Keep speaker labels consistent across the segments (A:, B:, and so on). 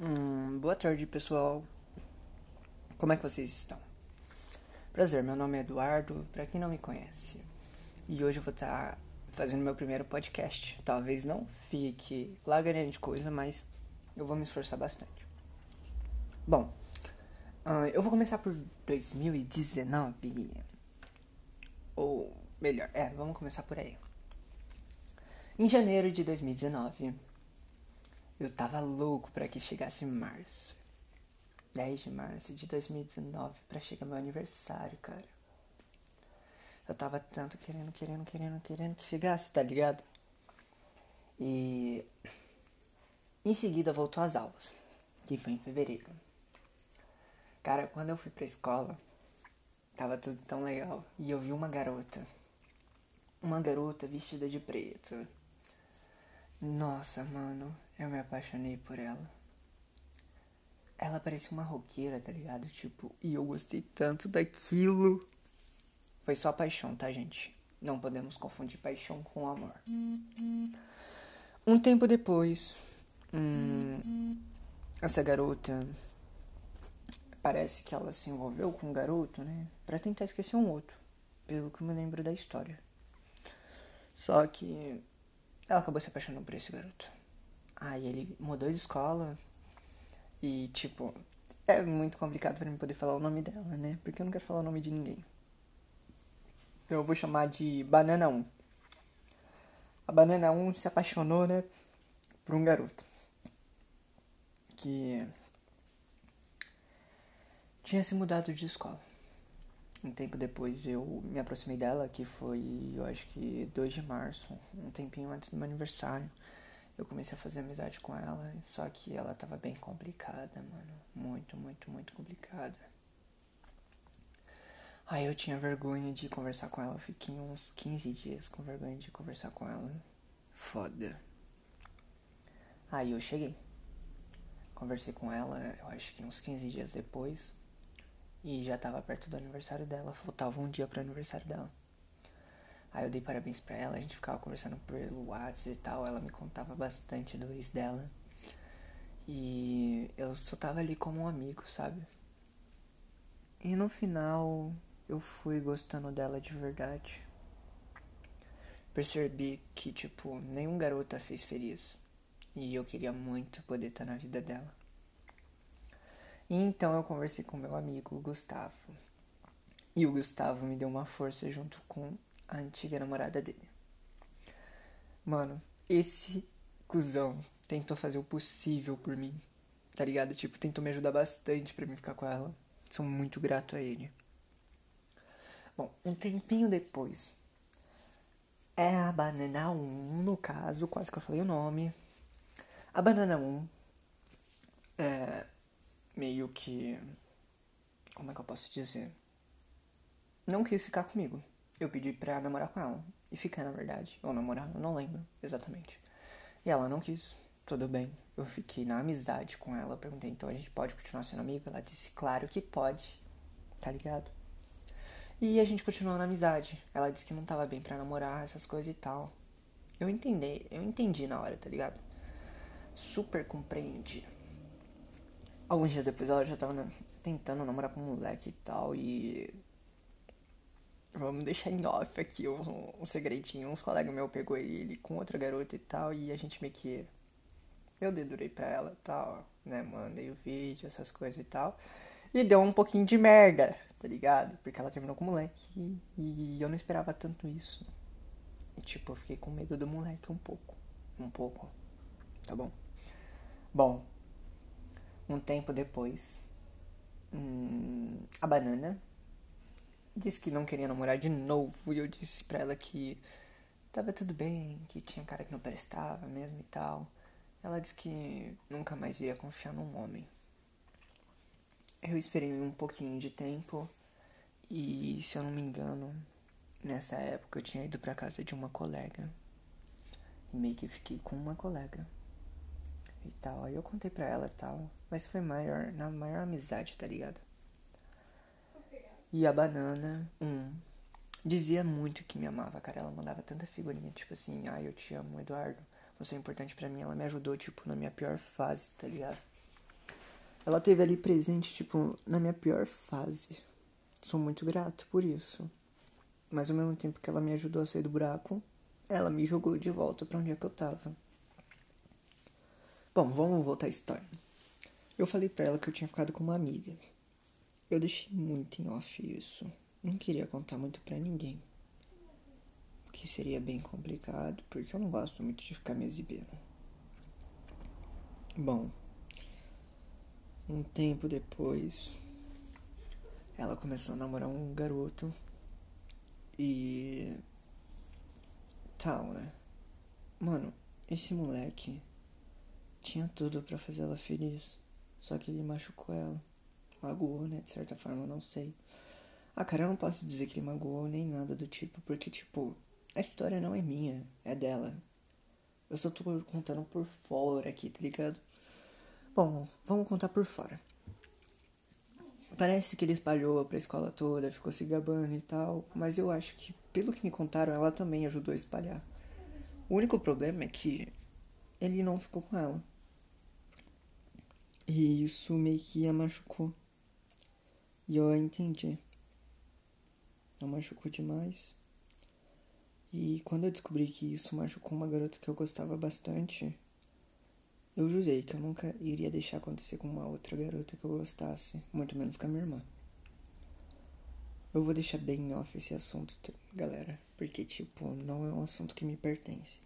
A: Hum, boa tarde, pessoal. Como é que vocês estão? Prazer, meu nome é Eduardo, para quem não me conhece. E hoje eu vou estar tá fazendo meu primeiro podcast. Talvez não fique lá grande coisa, mas eu vou me esforçar bastante. Bom, uh, eu vou começar por 2019. Ou melhor, é, vamos começar por aí. Em janeiro de 2019 eu tava louco para que chegasse março. 10 de março de 2019 para chegar meu aniversário, cara. Eu tava tanto querendo, querendo, querendo, querendo que chegasse, tá ligado? E em seguida voltou às aulas, que foi em fevereiro. Cara, quando eu fui pra escola, tava tudo tão legal. E eu vi uma garota. Uma garota vestida de preto nossa, mano, eu me apaixonei por ela. Ela parecia uma roqueira, tá ligado? Tipo, e eu gostei tanto daquilo. Foi só paixão, tá, gente? Não podemos confundir paixão com amor. Um tempo depois, hum, essa garota parece que ela se envolveu com um garoto, né? Pra tentar esquecer um outro, pelo que eu me lembro da história. Só que ela acabou se apaixonando por esse garoto. Aí ele mudou de escola e, tipo, é muito complicado para mim poder falar o nome dela, né? Porque eu não quero falar o nome de ninguém. Então eu vou chamar de Banana 1. A Banana 1 se apaixonou, né, por um garoto que tinha se mudado de escola. Um tempo depois eu me aproximei dela, que foi, eu acho que 2 de março, um tempinho antes do meu aniversário. Eu comecei a fazer amizade com ela, só que ela tava bem complicada, mano. Muito, muito, muito complicada. Aí eu tinha vergonha de conversar com ela. Eu fiquei uns 15 dias com vergonha de conversar com ela. Foda. Aí eu cheguei. Conversei com ela, eu acho que uns 15 dias depois. E já tava perto do aniversário dela, faltava um dia pro aniversário dela. Aí eu dei parabéns pra ela, a gente ficava conversando pelo WhatsApp e tal, ela me contava bastante do ex dela. E eu só tava ali como um amigo, sabe? E no final eu fui gostando dela de verdade. Percebi que, tipo, nenhum garoto a fez feliz. E eu queria muito poder estar na vida dela. Então eu conversei com meu amigo Gustavo. E o Gustavo me deu uma força junto com a antiga namorada dele. Mano, esse cuzão tentou fazer o possível por mim. Tá ligado? Tipo, tentou me ajudar bastante para mim ficar com ela. Sou muito grato a ele. Bom, um tempinho depois. É a Banana 1, no caso, quase que eu falei o nome. A Banana 1 é, meio que. Como é que eu posso dizer? Não quis ficar comigo. Eu pedi pra namorar com ela. E ficar, na verdade. Ou namorar, eu não lembro exatamente. E ela não quis. Tudo bem. Eu fiquei na amizade com ela. Perguntei, então a gente pode continuar sendo amigo? Ela disse, claro que pode. Tá ligado? E a gente continuou na amizade. Ela disse que não tava bem pra namorar, essas coisas e tal. Eu entendi, eu entendi na hora, tá ligado? Super compreendi. Alguns dias depois ela já tava tentando namorar com um moleque e tal, e. Vamos deixar em off aqui um, um segredinho. Uns colegas meus pegou ele com outra garota e tal, e a gente meio que. Eu dedurei pra ela e tal, né? Mandei o vídeo, essas coisas e tal. E deu um pouquinho de merda, tá ligado? Porque ela terminou com o moleque e, e eu não esperava tanto isso. E tipo, eu fiquei com medo do moleque um pouco. Um pouco. Tá bom? Bom, um tempo depois, hum, a banana disse que não queria namorar de novo e eu disse pra ela que tava tudo bem, que tinha cara que não prestava mesmo e tal. Ela disse que nunca mais iria confiar num homem. Eu esperei um pouquinho de tempo e, se eu não me engano, nessa época eu tinha ido pra casa de uma colega. E meio que fiquei com uma colega e tal. Aí eu contei pra ela e tal. Mas foi maior, na maior amizade, tá ligado? E a banana, um, dizia muito que me amava, cara. Ela mandava tanta figurinha, tipo assim, ai, ah, eu te amo, Eduardo. Você é importante para mim. Ela me ajudou, tipo, na minha pior fase, tá ligado? Ela teve ali presente, tipo, na minha pior fase. Sou muito grato por isso. Mas ao mesmo tempo que ela me ajudou a sair do buraco, ela me jogou de volta para onde é que eu tava. Bom, vamos voltar à história. Eu falei pra ela que eu tinha ficado com uma amiga. Eu deixei muito em off isso. Não queria contar muito pra ninguém. O que seria bem complicado, porque eu não gosto muito de ficar me exibindo. Bom, um tempo depois, ela começou a namorar um garoto e. tal, né? Mano, esse moleque tinha tudo para fazer ela feliz. Só que ele machucou ela. Magoou, né? De certa forma, não sei. Ah, cara, eu não posso dizer que ele magoou nem nada do tipo, porque, tipo, a história não é minha, é dela. Eu só tô contando por fora aqui, tá ligado? Bom, vamos contar por fora. Parece que ele espalhou pra escola toda, ficou se gabando e tal, mas eu acho que, pelo que me contaram, ela também ajudou a espalhar. O único problema é que ele não ficou com ela. E isso meio que a machucou. E eu entendi. A machucou demais. E quando eu descobri que isso machucou uma garota que eu gostava bastante, eu jurei que eu nunca iria deixar acontecer com uma outra garota que eu gostasse, muito menos com a minha irmã. Eu vou deixar bem off esse assunto, galera, porque, tipo, não é um assunto que me pertence.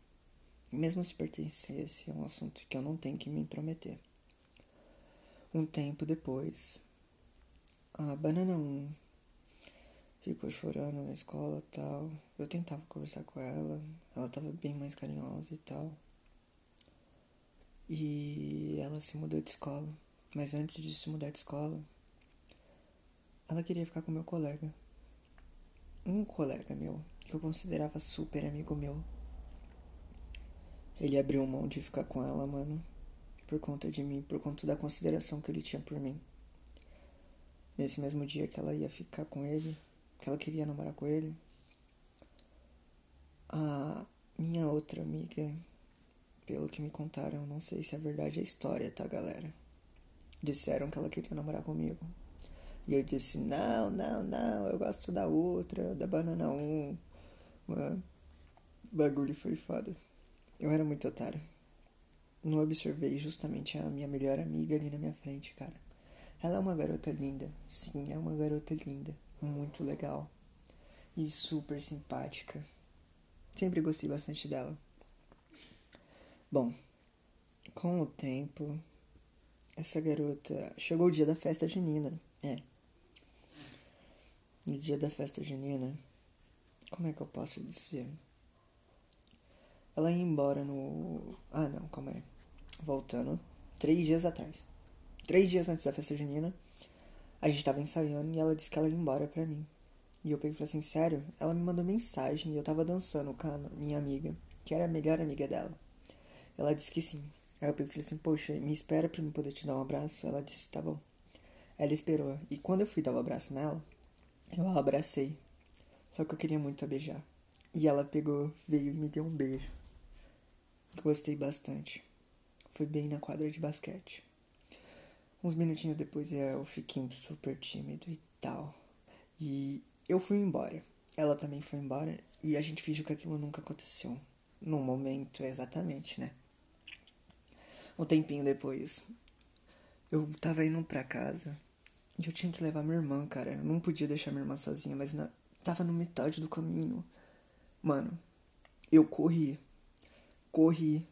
A: E mesmo se pertencesse, é um assunto que eu não tenho que me intrometer. Um tempo depois, a Banana 1 ficou chorando na escola tal. Eu tentava conversar com ela, ela tava bem mais carinhosa e tal. E ela se mudou de escola. Mas antes de se mudar de escola, ela queria ficar com meu colega. Um colega meu, que eu considerava super amigo meu. Ele abriu mão de ficar com ela, mano por conta de mim, por conta da consideração que ele tinha por mim. Nesse mesmo dia que ela ia ficar com ele, que ela queria namorar com ele, a minha outra amiga, pelo que me contaram, não sei se é verdade a história, tá, galera? Disseram que ela queria namorar comigo. E eu disse: Não, não, não, eu gosto da outra, da banana 1. Mano, bagulho foi foda. Eu era muito otário não observei justamente a minha melhor amiga ali na minha frente, cara. Ela é uma garota linda. Sim, é uma garota linda. Muito legal. E super simpática. Sempre gostei bastante dela. Bom, com o tempo, essa garota. Chegou o dia da festa junina. É. No dia da festa junina. Como é que eu posso dizer? Ela ia embora no. Ah, não, calma aí. Voltando. Três dias atrás. Três dias antes da festa junina. A gente tava ensaiando e ela disse que ela ia embora pra mim. E eu peguei e falei assim: sério? Ela me mandou mensagem e eu tava dançando com a minha amiga, que era a melhor amiga dela. Ela disse que sim. Aí eu peguei e falei assim: poxa, me espera pra eu poder te dar um abraço. Ela disse: tá bom. Ela esperou. E quando eu fui dar o um abraço nela, eu a abracei. Só que eu queria muito a beijar. E ela pegou, veio e me deu um beijo. Gostei bastante. Foi bem na quadra de basquete. Uns minutinhos depois eu fiquei super tímido e tal. E eu fui embora. Ela também foi embora e a gente fingiu que aquilo nunca aconteceu. No momento, exatamente, né? Um tempinho depois, eu tava indo pra casa e eu tinha que levar minha irmã, cara. Eu não podia deixar minha irmã sozinha, mas na... tava no metade do caminho. Mano, eu corri corri.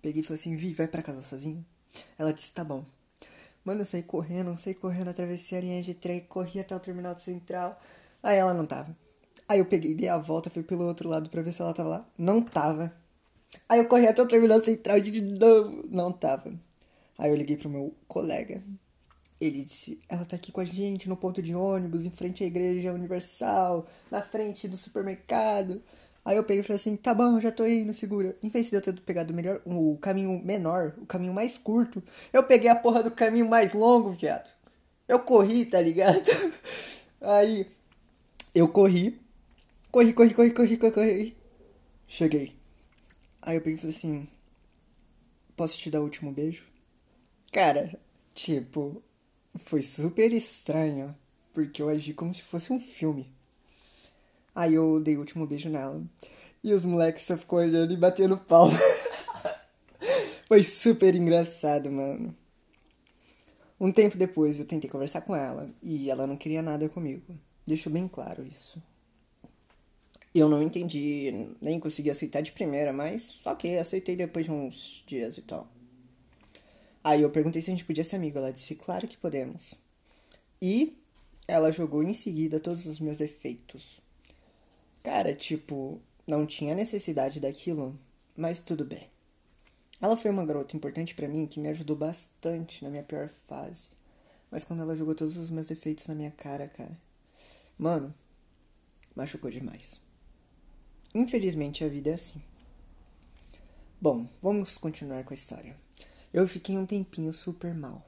A: Peguei e falei assim, Vi, vai pra casa sozinho? Ela disse, tá bom. Mano, eu saí correndo, saí correndo, atravessei a linha de trem, corri até o terminal central. Aí ela não tava. Aí eu peguei, dei a volta, fui pelo outro lado pra ver se ela tava lá. Não tava. Aí eu corri até o terminal central de novo. Não tava. Aí eu liguei pro meu colega. Ele disse: Ela tá aqui com a gente no ponto de ônibus, em frente à Igreja Universal, na frente do supermercado. Aí eu peguei e falei assim, tá bom, já tô indo, segura. Em vez de eu ter pegado melhor, o caminho menor, o caminho mais curto, eu peguei a porra do caminho mais longo, viado. Eu corri, tá ligado? Aí eu corri, corri, corri, corri, corri, corri, corri. Cheguei. Aí eu peguei e falei assim, posso te dar o último beijo? Cara, tipo, foi super estranho, porque eu agi como se fosse um filme. Aí eu dei o último beijo nela. E os moleques só ficou olhando e batendo pau. foi super engraçado, mano. Um tempo depois eu tentei conversar com ela e ela não queria nada comigo. Deixou bem claro isso. Eu não entendi, nem consegui aceitar de primeira, mas ok, aceitei depois de uns dias e tal. Aí eu perguntei se a gente podia ser amigo. Ela disse, claro que podemos. E ela jogou em seguida todos os meus defeitos. Cara, tipo, não tinha necessidade daquilo, mas tudo bem. Ela foi uma garota importante para mim que me ajudou bastante na minha pior fase. Mas quando ela jogou todos os meus defeitos na minha cara, cara. Mano, machucou demais. Infelizmente a vida é assim. Bom, vamos continuar com a história. Eu fiquei um tempinho super mal.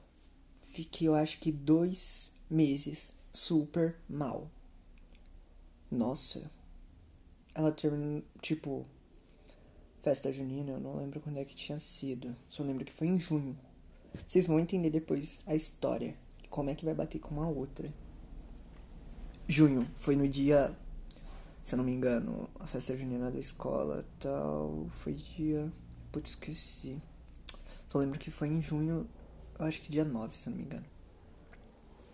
A: Fiquei, eu acho que dois meses super mal. Nossa. Ela terminou, tipo, festa junina, eu não lembro quando é que tinha sido. Só lembro que foi em junho. Vocês vão entender depois a história. Como é que vai bater com uma outra. Junho, foi no dia. Se eu não me engano, a festa junina da escola tal. Foi dia. Putz, esqueci. Só lembro que foi em junho. Eu acho que dia 9, se eu não me engano.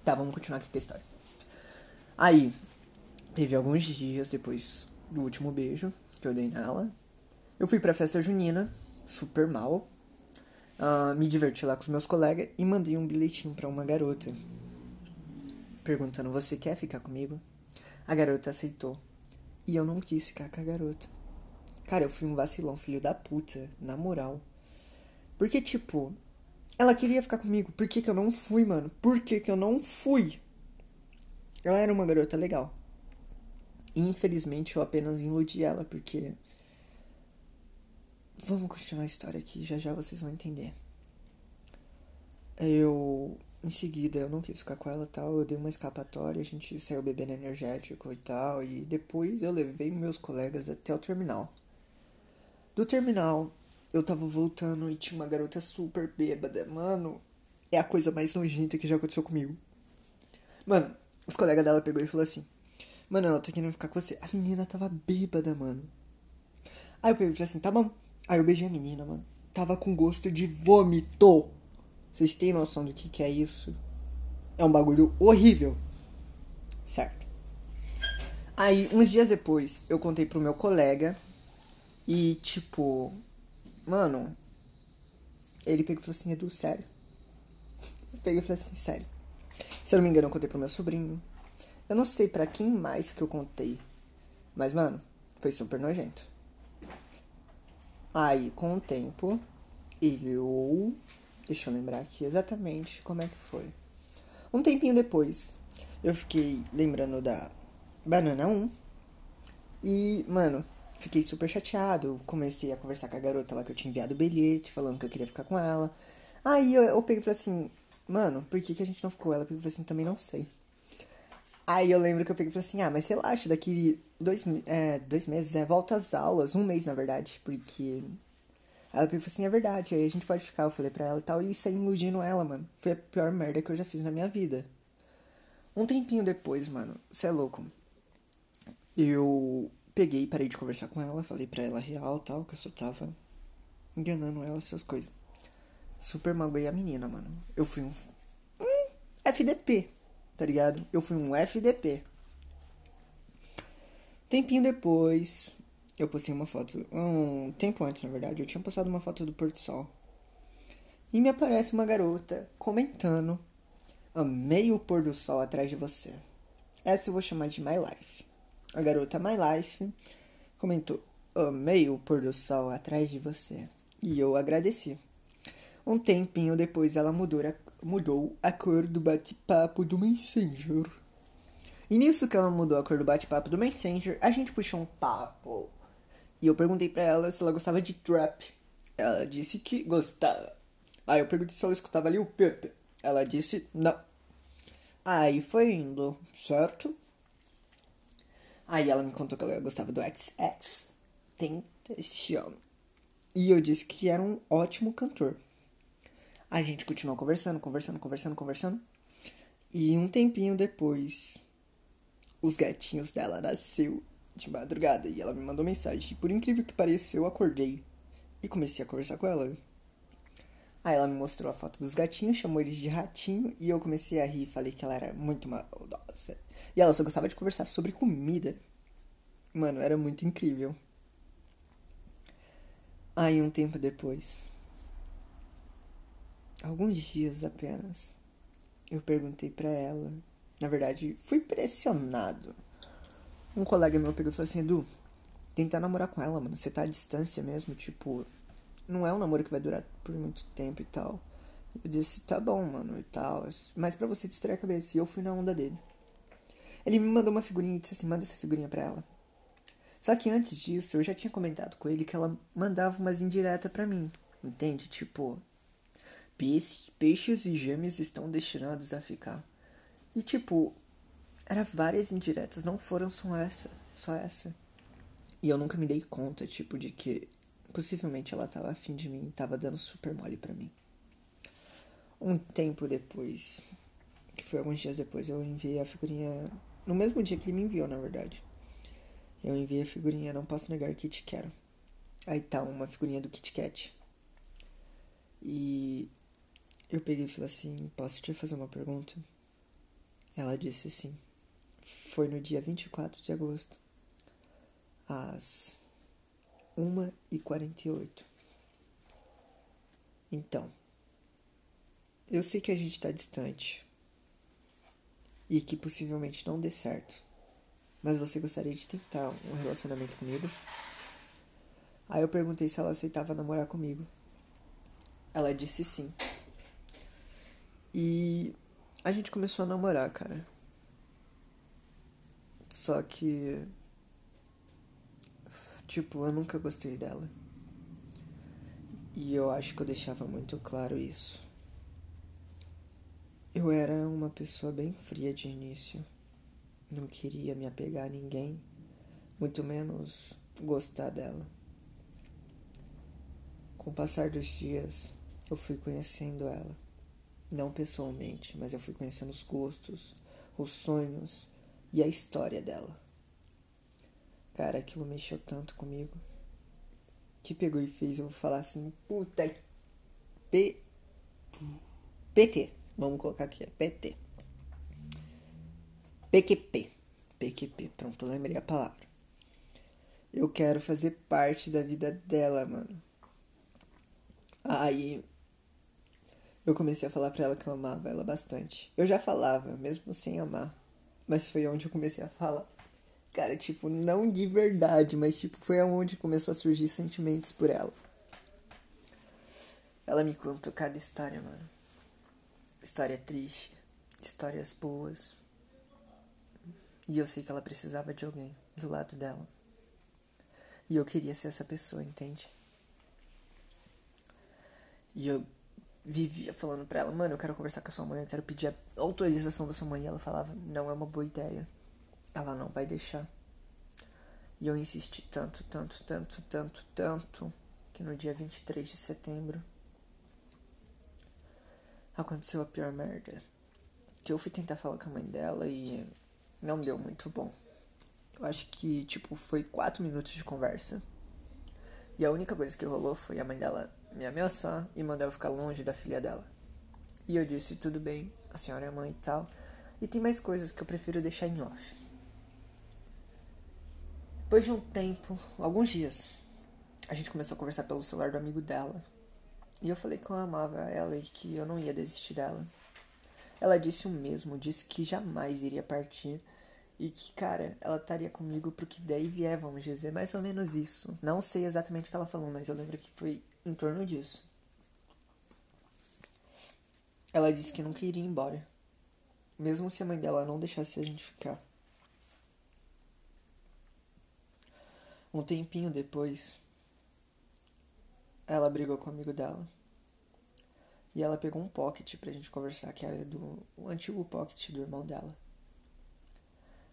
A: Tá, vamos continuar aqui com a história. Aí, teve alguns dias depois do último beijo que eu dei nela. Eu fui pra festa junina, super mal. Uh, me diverti lá com os meus colegas e mandei um bilhetinho para uma garota. Perguntando, você quer ficar comigo? A garota aceitou. E eu não quis ficar com a garota. Cara, eu fui um vacilão, filho da puta, na moral. Porque, tipo, ela queria ficar comigo. Por que, que eu não fui, mano? Por que, que eu não fui? Ela era uma garota legal. Infelizmente, eu apenas iludi ela, porque Vamos continuar a história aqui, já já vocês vão entender. Eu, em seguida, eu não quis ficar com ela tal, eu dei uma escapatória, a gente saiu bebendo energético e tal, e depois eu levei meus colegas até o terminal. Do terminal, eu tava voltando e tinha uma garota super bêbada, mano. É a coisa mais nojenta que já aconteceu comigo. Mano, os colegas dela pegou e falou assim: Mano, ela tá querendo ficar com você. A menina tava bêbada, mano. Aí eu falei assim: Tá bom, Aí eu beijei a menina, mano. Tava com gosto de vômito. Vocês têm noção do que, que é isso? É um bagulho horrível. Certo. Aí, uns dias depois, eu contei pro meu colega. E, tipo, mano, ele pegou e falou assim: Edu, sério? Eu peguei e falei assim: sério. Se eu não me engano, eu contei pro meu sobrinho. Eu não sei para quem mais que eu contei. Mas, mano, foi super nojento. Aí, com o tempo, eu. Deixa eu lembrar aqui exatamente como é que foi. Um tempinho depois, eu fiquei lembrando da Banana 1. E, mano, fiquei super chateado. Comecei a conversar com a garota lá que eu tinha enviado o bilhete, falando que eu queria ficar com ela. Aí eu, eu peguei e falei assim, mano, por que, que a gente não ficou? Ela pegou e falou assim, também não sei. Aí eu lembro que eu peguei e falei assim, ah, mas relaxa, daqui dois, é, dois meses, é, volta às aulas, um mês na verdade, porque. Ela pegou assim, é verdade, aí a gente pode ficar, eu falei pra ela e tal, e saí iludindo ela, mano. Foi a pior merda que eu já fiz na minha vida. Um tempinho depois, mano, você é louco. Eu peguei e parei de conversar com ela, falei pra ela real tal, que eu só tava enganando ela, essas coisas. Super magoei a menina, mano. Eu fui um. um FDP, tá ligado? Eu fui um FDP. Tempinho depois, eu postei uma foto. Um tempo antes, na verdade, eu tinha postado uma foto do Porto Sol. E me aparece uma garota comentando: Amei o pôr do sol atrás de você. Essa eu vou chamar de My Life. A garota My Life comentou: Amei o pôr do sol atrás de você. E eu agradeci. Um tempinho depois ela mudou a, mudou a cor do bate-papo do Messenger. E nisso que ela mudou a cor do bate-papo do Messenger, a gente puxou um papo. E eu perguntei pra ela se ela gostava de trap. Ela disse que gostava. Aí eu perguntei se ela escutava ali o Pepe. Ela disse não. Aí foi indo, certo? Aí ela me contou que ela gostava do XX Tentacion. E eu disse que era um ótimo cantor. A gente continuou conversando, conversando, conversando, conversando. E um tempinho depois, os gatinhos dela nasceu de madrugada e ela me mandou mensagem. E por incrível que pareça, eu acordei e comecei a conversar com ela. Aí ela me mostrou a foto dos gatinhos, chamou eles de ratinho e eu comecei a rir e falei que ela era muito maldosa. E ela só gostava de conversar sobre comida. Mano, era muito incrível. Aí um tempo depois, alguns dias apenas, eu perguntei para ela. Na verdade, fui pressionado. Um colega meu pegou e falou assim: Edu, tentar namorar com ela, mano. Você tá à distância mesmo, tipo, não é um namoro que vai durar por muito tempo e tal. Eu disse, tá bom, mano, e tal. Mas pra você distrair a cabeça. E eu fui na onda dele. Ele me mandou uma figurinha e disse assim, manda essa figurinha pra ela. Só que antes disso, eu já tinha comentado com ele que ela mandava umas indiretas pra mim. Entende? Tipo, peixe, peixes e gêmeos estão destinados a ficar. E tipo, era várias indiretas, não foram só essa, só essa. E eu nunca me dei conta, tipo, de que Possivelmente ela tava afim de mim, tava dando super mole pra mim. Um tempo depois, que foi alguns dias depois, eu enviei a figurinha. No mesmo dia que ele me enviou, na verdade. Eu enviei a figurinha, não posso negar que te quero. Aí tá uma figurinha do Kit Kat. E eu peguei e falei assim: Posso te fazer uma pergunta? Ela disse sim. Foi no dia 24 de agosto, às uma e quarenta e oito. Então, eu sei que a gente está distante e que possivelmente não dê certo, mas você gostaria de tentar um relacionamento comigo? Aí eu perguntei se ela aceitava namorar comigo. Ela disse sim. E a gente começou a namorar, cara. Só que Tipo, eu nunca gostei dela. E eu acho que eu deixava muito claro isso. Eu era uma pessoa bem fria de início. Não queria me apegar a ninguém, muito menos gostar dela. Com o passar dos dias, eu fui conhecendo ela. Não pessoalmente, mas eu fui conhecendo os gostos, os sonhos e a história dela. Cara, aquilo mexeu tanto comigo. Que pegou e fez eu falar assim, puta. P. PT. Vamos colocar aqui, é PT. PQP. PQP, pronto, lembrei a palavra. Eu quero fazer parte da vida dela, mano. Aí eu comecei a falar pra ela que eu amava ela bastante. Eu já falava, mesmo sem amar. Mas foi onde eu comecei a falar. Cara, tipo, não de verdade, mas tipo, foi aonde começou a surgir sentimentos por ela. Ela me contou cada história, mano. História triste, histórias boas. E eu sei que ela precisava de alguém do lado dela. E eu queria ser essa pessoa, entende? E eu vivia falando pra ela, mano, eu quero conversar com a sua mãe, eu quero pedir a autorização da sua mãe. E ela falava, não é uma boa ideia ela não vai deixar. E eu insisti tanto, tanto, tanto, tanto, tanto, que no dia 23 de setembro aconteceu a pior merda. Que eu fui tentar falar com a mãe dela e não deu muito bom. Eu acho que, tipo, foi quatro minutos de conversa. E a única coisa que rolou foi a mãe dela me ameaçar e mandar eu ficar longe da filha dela. E eu disse, tudo bem, a senhora é mãe e tal. E tem mais coisas que eu prefiro deixar em off. Depois de um tempo, alguns dias, a gente começou a conversar pelo celular do amigo dela. E eu falei que eu amava ela e que eu não ia desistir dela. Ela disse o mesmo, disse que jamais iria partir e que, cara, ela estaria comigo pro que der e vier, vamos dizer, mais ou menos isso. Não sei exatamente o que ela falou, mas eu lembro que foi em torno disso. Ela disse que nunca iria embora, mesmo se a mãe dela não deixasse a gente ficar. Um tempinho depois, ela brigou com o amigo dela. E ela pegou um pocket pra gente conversar, que era do o antigo pocket do irmão dela.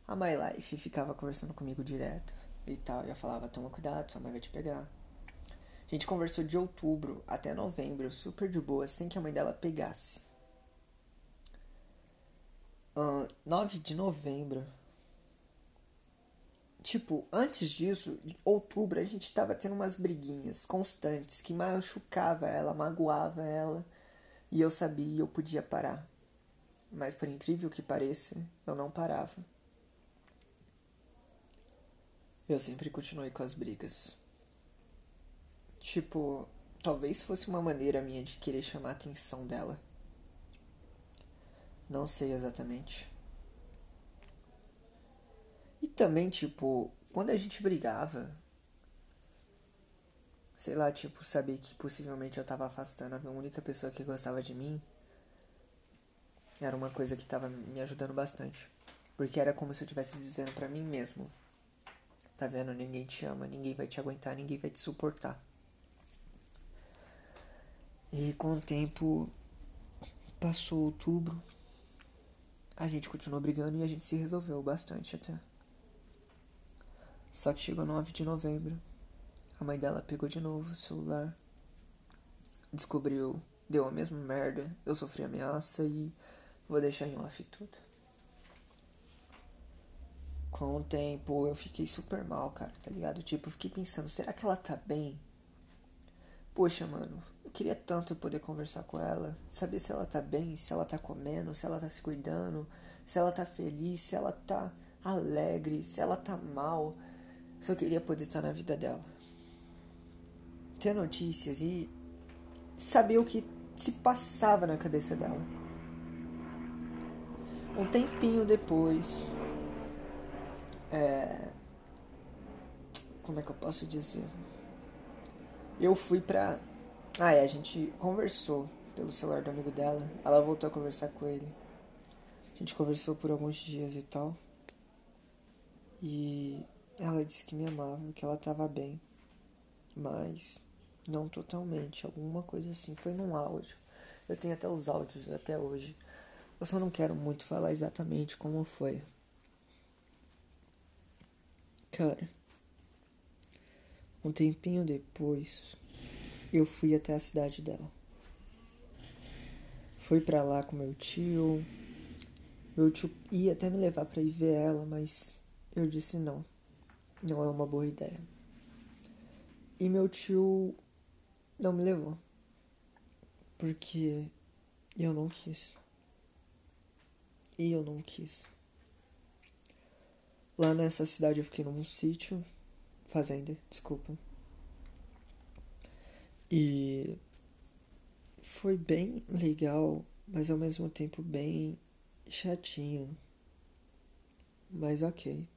A: A My Life ficava conversando comigo direto e tal. E eu falava, toma cuidado, sua mãe vai te pegar. A gente conversou de outubro até novembro, super de boa, sem que a mãe dela pegasse. uh, 9 de novembro. Tipo, antes disso, outubro, a gente tava tendo umas briguinhas constantes que machucava ela, magoava ela. E eu sabia, eu podia parar. Mas por incrível que pareça, eu não parava. Eu sempre continuei com as brigas. Tipo, talvez fosse uma maneira minha de querer chamar a atenção dela. Não sei exatamente. E também, tipo, quando a gente brigava, sei lá, tipo, saber que possivelmente eu tava afastando a única pessoa que gostava de mim, era uma coisa que tava me ajudando bastante. Porque era como se eu estivesse dizendo para mim mesmo: Tá vendo? Ninguém te ama, ninguém vai te aguentar, ninguém vai te suportar. E com o tempo passou outubro, a gente continuou brigando e a gente se resolveu bastante até. Só que chegou 9 de novembro, a mãe dela pegou de novo o celular, descobriu, deu a mesma merda, eu sofri ameaça e vou deixar em off tudo. Com o tempo eu fiquei super mal, cara, tá ligado? Tipo, eu fiquei pensando, será que ela tá bem? Poxa, mano, queria tanto poder conversar com ela, saber se ela tá bem, se ela tá comendo, se ela tá se cuidando, se ela tá feliz, se ela tá alegre, se ela tá mal. Só queria poder estar na vida dela. Ter notícias e saber o que se passava na cabeça dela. Um tempinho depois. É... Como é que eu posso dizer? Eu fui pra. Ah, é, a gente conversou pelo celular do amigo dela. Ela voltou a conversar com ele. A gente conversou por alguns dias e tal. E ela disse que me amava, que ela estava bem, mas não totalmente, alguma coisa assim. Foi num áudio. Eu tenho até os áudios até hoje. Eu só não quero muito falar exatamente como foi. Cara, um tempinho depois, eu fui até a cidade dela. Fui para lá com meu tio. Meu tio ia até me levar para ir ver ela, mas eu disse não não é uma boa ideia. E meu tio não me levou. Porque eu não quis. E eu não quis. Lá nessa cidade eu fiquei num sítio. Fazenda, desculpa. E foi bem legal, mas ao mesmo tempo bem chatinho. Mas ok.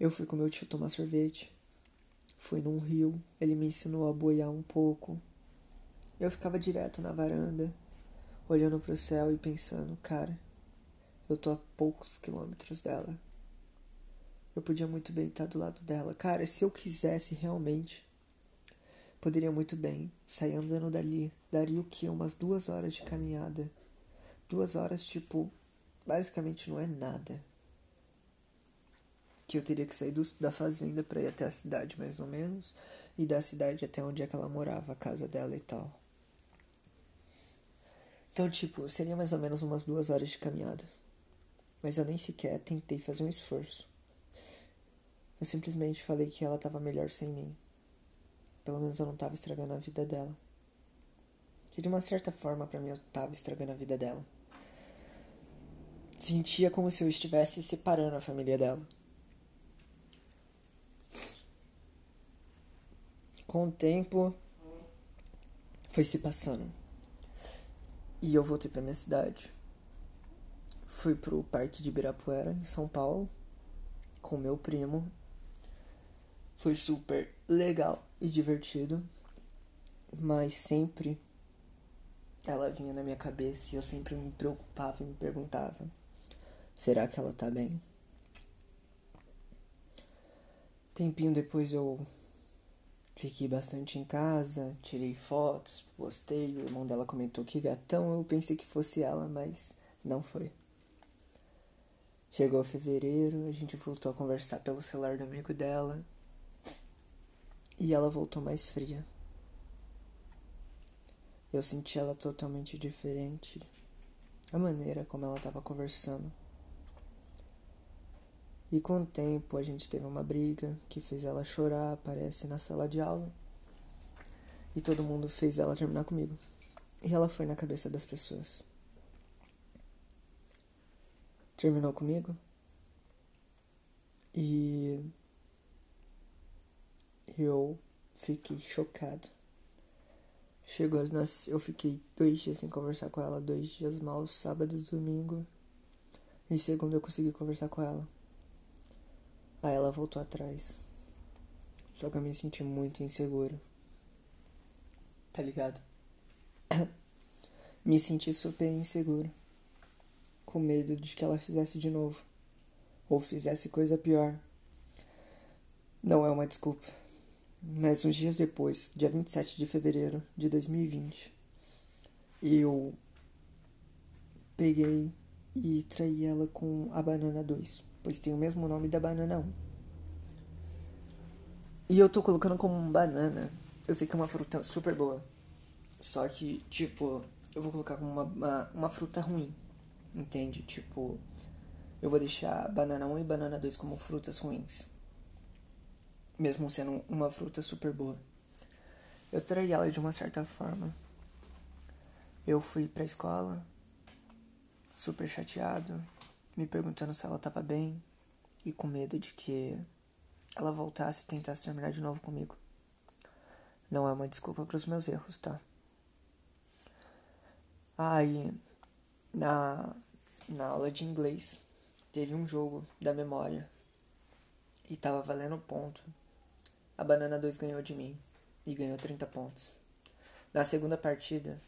A: Eu fui com meu tio tomar sorvete. Fui num rio, ele me ensinou a boiar um pouco. Eu ficava direto na varanda, olhando pro céu e pensando, cara, eu tô a poucos quilômetros dela. Eu podia muito bem estar do lado dela. Cara, se eu quisesse realmente, poderia muito bem sair andando dali. Daria o que? Umas duas horas de caminhada. Duas horas, tipo, basicamente não é nada que eu teria que sair do, da fazenda para ir até a cidade, mais ou menos, e da cidade até onde é que ela morava, a casa dela e tal. Então, tipo, seria mais ou menos umas duas horas de caminhada. Mas eu nem sequer tentei fazer um esforço. Eu simplesmente falei que ela tava melhor sem mim. Pelo menos eu não tava estragando a vida dela. Que de uma certa forma, para mim, eu tava estragando a vida dela. Sentia como se eu estivesse separando a família dela. Com o tempo, foi se passando. E eu voltei para minha cidade. Fui pro Parque de Ibirapuera, em São Paulo, com meu primo. Foi super legal e divertido, mas sempre ela vinha na minha cabeça e eu sempre me preocupava e me perguntava: será que ela tá bem? Tempinho depois eu Fiquei bastante em casa, tirei fotos, postei. O irmão dela comentou que gatão. Eu pensei que fosse ela, mas não foi. Chegou fevereiro, a gente voltou a conversar pelo celular do amigo dela. E ela voltou mais fria. Eu senti ela totalmente diferente. a maneira como ela estava conversando. E com o tempo a gente teve uma briga que fez ela chorar, parece, na sala de aula. E todo mundo fez ela terminar comigo. E ela foi na cabeça das pessoas. Terminou comigo. E eu fiquei chocado. Chegou, eu fiquei dois dias sem conversar com ela, dois dias mal, sábado e domingo. E segundo eu consegui conversar com ela. Aí ela voltou atrás. Só que eu me senti muito inseguro. Tá ligado? me senti super inseguro. Com medo de que ela fizesse de novo. Ou fizesse coisa pior. Não é uma desculpa. Mas uns dias depois, dia 27 de fevereiro de 2020, eu peguei e traí ela com a banana 2 pois tem o mesmo nome da banana 1. E eu tô colocando como banana. Eu sei que é uma fruta super boa. Só que, tipo, eu vou colocar como uma, uma, uma fruta ruim. Entende? Tipo, eu vou deixar banana 1 e banana 2 como frutas ruins. Mesmo sendo uma fruta super boa. Eu traí ela de uma certa forma. Eu fui pra escola, super chateado, me perguntando se ela estava bem e com medo de que ela voltasse e tentasse terminar de novo comigo. Não é uma desculpa para os meus erros, tá? Aí, na, na aula de inglês, teve um jogo da memória e tava valendo ponto. A Banana 2 ganhou de mim e ganhou 30 pontos. Na segunda partida,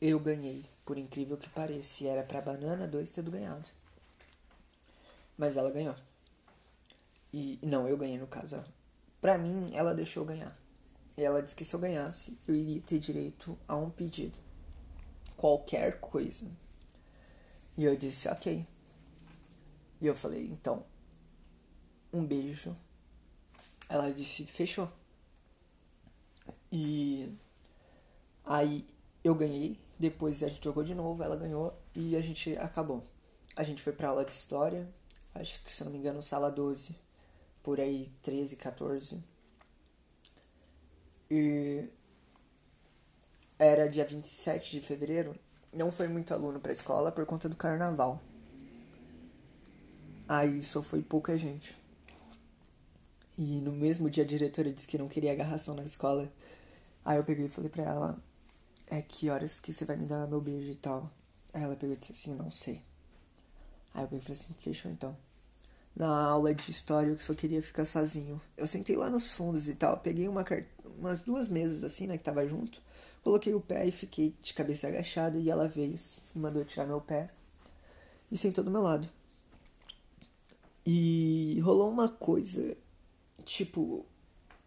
A: eu ganhei, por incrível que pareça, e era pra Banana 2 ter ganhado. Mas ela ganhou. E não, eu ganhei no caso. Pra mim, ela deixou ganhar. E ela disse que se eu ganhasse, eu iria ter direito a um pedido. Qualquer coisa. E eu disse, ok. E eu falei, então, um beijo. Ela disse, fechou. E aí eu ganhei. Depois a gente jogou de novo, ela ganhou e a gente acabou. A gente foi pra aula de história acho que se não me engano, sala 12, por aí 13, 14. E era dia 27 de fevereiro, não foi muito aluno pra escola por conta do carnaval. Aí só foi pouca gente. E no mesmo dia a diretora disse que não queria agarração na escola. Aí eu peguei e falei pra ela, é que horas que você vai me dar meu beijo e tal. Aí ela pegou e disse assim, não sei. Aí eu falei assim, fechou então. Na aula de história eu só queria ficar sozinho. Eu sentei lá nos fundos e tal, peguei uma cart... umas duas mesas assim, né, que tava junto. Coloquei o pé e fiquei de cabeça agachada e ela veio, mandou tirar meu pé e sentou do meu lado. E rolou uma coisa, tipo,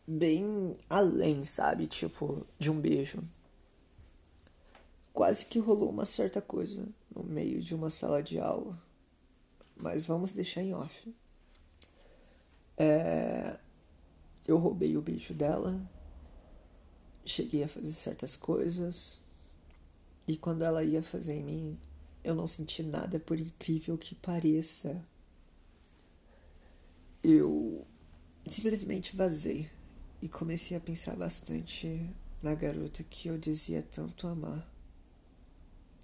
A: bem além, sabe? Tipo, de um beijo. Quase que rolou uma certa coisa no meio de uma sala de aula mas vamos deixar em off. É, eu roubei o bicho dela, cheguei a fazer certas coisas, e quando ela ia fazer em mim, eu não senti nada, por incrível que pareça. Eu simplesmente vazei e comecei a pensar bastante na garota que eu dizia tanto amar.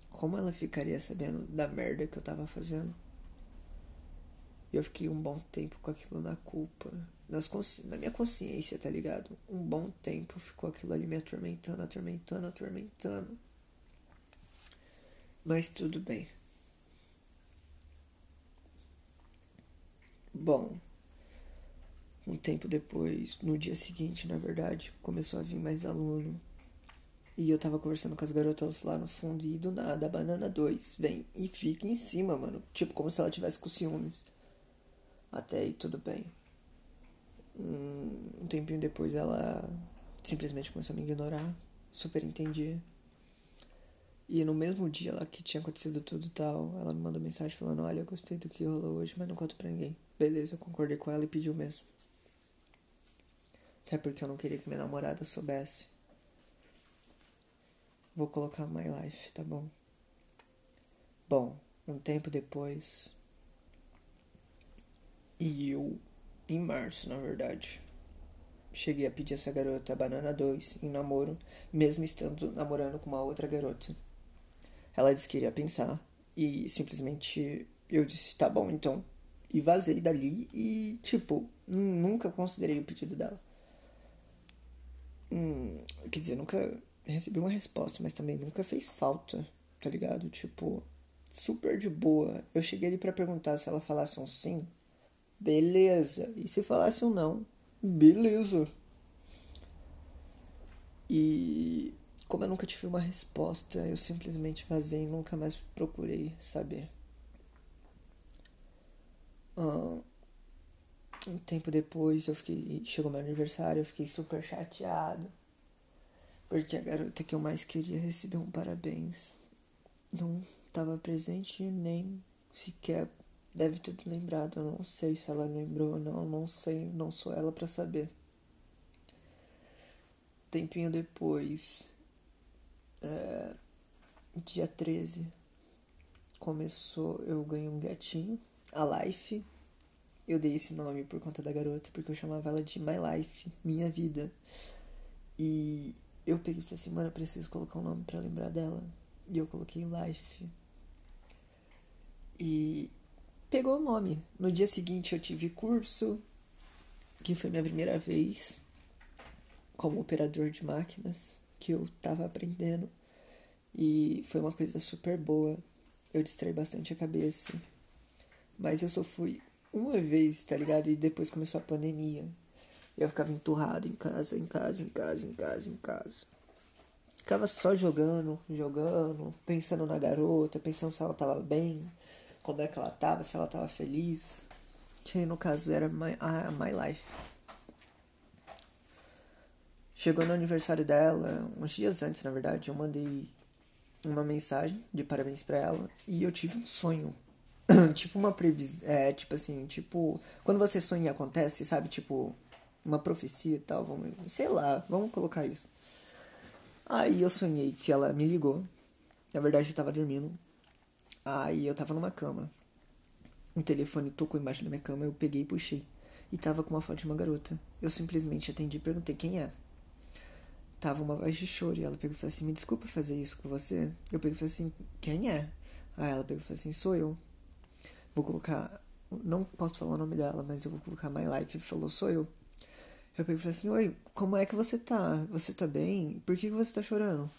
A: Como ela ficaria sabendo da merda que eu tava fazendo? E eu fiquei um bom tempo com aquilo na culpa. Nas na minha consciência, tá ligado? Um bom tempo ficou aquilo ali me atormentando, atormentando, atormentando. Mas tudo bem. Bom, um tempo depois, no dia seguinte, na verdade, começou a vir mais aluno. E eu tava conversando com as garotas lá no fundo e do nada, a banana 2 vem e fica em cima, mano. Tipo, como se ela tivesse com ciúmes. Até aí tudo bem. Um tempinho depois ela simplesmente começou a me ignorar. Super entendi. E no mesmo dia lá que tinha acontecido tudo e tal, ela me mandou mensagem falando, olha, eu gostei do que rolou hoje, mas não conto pra ninguém. Beleza, eu concordei com ela e pedi o mesmo. Até porque eu não queria que minha namorada soubesse. Vou colocar my life, tá bom? Bom, um tempo depois. E eu, em março, na verdade, cheguei a pedir essa garota Banana 2 em namoro, mesmo estando namorando com uma outra garota. Ela disse que iria pensar e simplesmente eu disse: tá bom, então. E vazei dali e, tipo, nunca considerei o pedido dela. Hum, quer dizer, nunca recebi uma resposta, mas também nunca fez falta, tá ligado? Tipo, super de boa. Eu cheguei ali para perguntar se ela falasse um sim. Beleza. E se falasse um não, beleza. E como eu nunca tive uma resposta, eu simplesmente vazei e nunca mais procurei saber. Uh, um tempo depois, eu fiquei, chegou meu aniversário, eu fiquei super chateado. Porque a garota que eu mais queria recebeu um parabéns. Não estava presente nem sequer deve ter lembrado. Eu não sei se ela lembrou ou não, não sei, não sou ela para saber. Tempinho depois, é, dia 13, começou, eu ganhei um gatinho, a Life. Eu dei esse nome por conta da garota, porque eu chamava ela de My Life, minha vida. E eu peguei e falei assim, mano, eu preciso colocar um nome para lembrar dela. E eu coloquei Life. E pegou o nome. No dia seguinte eu tive curso, que foi minha primeira vez como operador de máquinas, que eu tava aprendendo. E foi uma coisa super boa. Eu distraí bastante a cabeça. Mas eu só fui uma vez, tá ligado? E depois começou a pandemia. Eu ficava enturrado em casa, em casa, em casa, em casa, em casa. Ficava só jogando, jogando, pensando na garota, pensando se ela tava bem, como é que ela tava, se ela tava feliz. Que no caso era my, a My Life. Chegou no aniversário dela, uns dias antes, na verdade, eu mandei uma mensagem de parabéns para ela e eu tive um sonho. tipo uma previsão. É, tipo assim, tipo. Quando você sonha e acontece, sabe? Tipo, uma profecia e tal. Vamos, sei lá, vamos colocar isso. Aí eu sonhei que ela me ligou. Na verdade, eu tava dormindo. Aí eu tava numa cama. Um telefone tocou embaixo da minha cama, eu peguei e puxei. E tava com uma foto de uma garota. Eu simplesmente atendi e perguntei quem é. Tava uma voz de choro e ela pegou e falou assim: Me desculpa fazer isso com você. Eu peguei e falei assim: Quem é? Aí ela pegou e falou assim: Sou eu. Vou colocar. Não posso falar o nome dela, mas eu vou colocar My Life. Falou: Sou eu. Eu peguei e falei assim: Oi, como é que você tá? Você tá bem? Por que você tá chorando?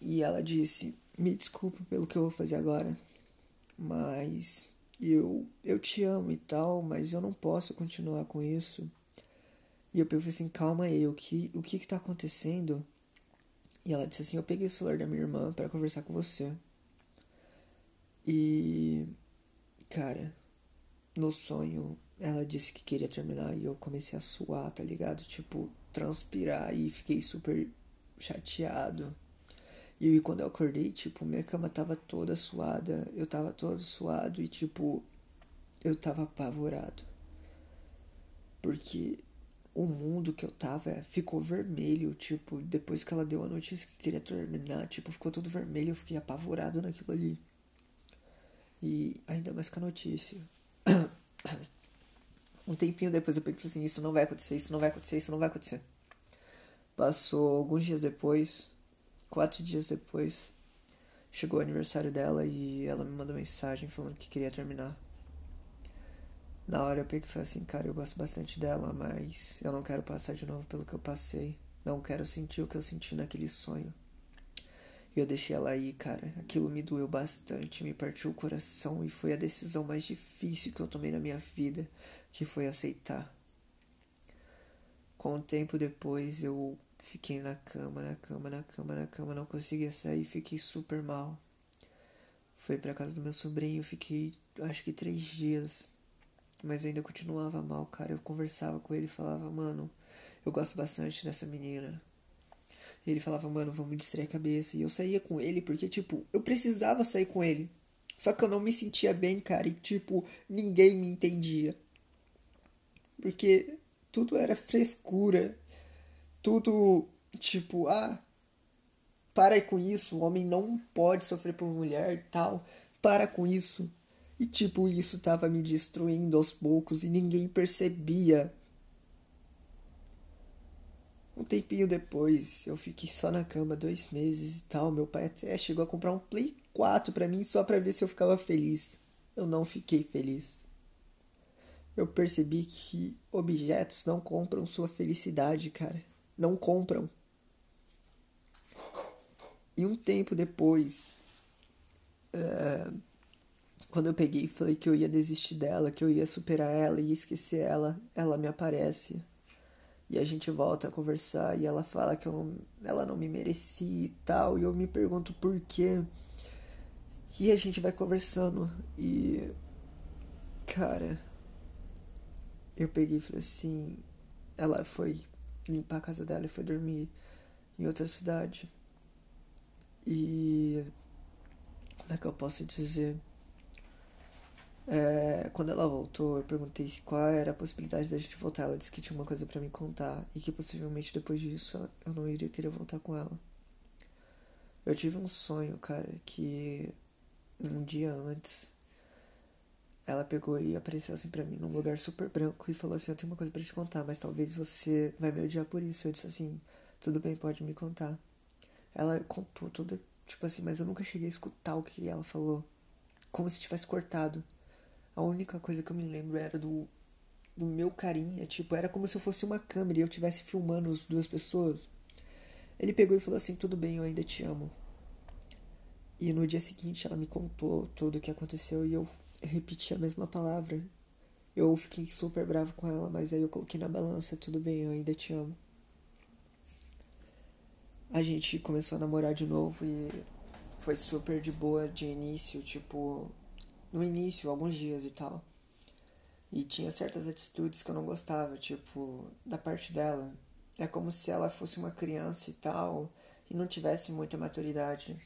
A: E ela disse: Me desculpa pelo que eu vou fazer agora, mas eu, eu te amo e tal, mas eu não posso continuar com isso. E eu falei assim, calma aí, o que, o que que tá acontecendo? E ela disse assim, eu peguei o celular da minha irmã para conversar com você. E, cara, no sonho, ela disse que queria terminar e eu comecei a suar, tá ligado? Tipo, transpirar e fiquei super chateado. E quando eu acordei, tipo, minha cama tava toda suada, eu tava todo suado e, tipo, eu tava apavorado. Porque o mundo que eu tava ficou vermelho, tipo, depois que ela deu a notícia que queria terminar, tipo, ficou tudo vermelho, eu fiquei apavorado naquilo ali. E ainda mais com a notícia. um tempinho depois eu peguei assim, isso não vai acontecer, isso não vai acontecer, isso não vai acontecer. Passou alguns dias depois, quatro dias depois, chegou o aniversário dela e ela me mandou mensagem falando que queria terminar. Na hora eu peguei e falei assim, cara, eu gosto bastante dela, mas eu não quero passar de novo pelo que eu passei. Não quero sentir o que eu senti naquele sonho. E eu deixei ela aí, cara. Aquilo me doeu bastante, me partiu o coração e foi a decisão mais difícil que eu tomei na minha vida, que foi aceitar. Com um tempo depois eu fiquei na cama, na cama, na cama, na cama, não conseguia sair, fiquei super mal. Fui pra casa do meu sobrinho, fiquei acho que três dias mas ainda continuava mal, cara. Eu conversava com ele falava, mano, eu gosto bastante dessa menina. Ele falava, mano, vamos distrair a cabeça. E eu saía com ele porque, tipo, eu precisava sair com ele. Só que eu não me sentia bem, cara. E, tipo, ninguém me entendia. Porque tudo era frescura. Tudo, tipo, ah, para com isso. O homem não pode sofrer por mulher tal. para com isso. E tipo, isso tava me destruindo aos poucos e ninguém percebia. Um tempinho depois, eu fiquei só na cama dois meses e tal. Meu pai até chegou a comprar um Play 4 pra mim só pra ver se eu ficava feliz. Eu não fiquei feliz. Eu percebi que objetos não compram sua felicidade, cara. Não compram. E um tempo depois, uh, quando eu peguei e falei que eu ia desistir dela, que eu ia superar ela e esquecer ela, ela me aparece. E a gente volta a conversar e ela fala que eu ela não me merecia e tal. E eu me pergunto por quê. E a gente vai conversando e. Cara. Eu peguei e falei assim. Ela foi limpar a casa dela e foi dormir em outra cidade. E. Como é que eu posso dizer? É, quando ela voltou, eu perguntei qual era a possibilidade da gente voltar. Ela disse que tinha uma coisa para me contar e que possivelmente depois disso eu não iria querer voltar com ela. Eu tive um sonho, cara, que um dia antes ela pegou e apareceu assim para mim num lugar super branco e falou assim: Eu tenho uma coisa para te contar, mas talvez você vai me odiar por isso. Eu disse assim: Tudo bem, pode me contar. Ela contou tudo, tipo assim, mas eu nunca cheguei a escutar o que ela falou. Como se tivesse cortado. A única coisa que eu me lembro era do, do meu carinha, tipo, era como se eu fosse uma câmera e eu estivesse filmando as duas pessoas. Ele pegou e falou assim: Tudo bem, eu ainda te amo. E no dia seguinte ela me contou tudo o que aconteceu e eu repeti a mesma palavra. Eu fiquei super bravo com ela, mas aí eu coloquei na balança: Tudo bem, eu ainda te amo a gente começou a namorar de novo e foi super de boa de início, tipo, no início, alguns dias e tal. E tinha certas atitudes que eu não gostava, tipo, da parte dela. É como se ela fosse uma criança e tal, e não tivesse muita maturidade.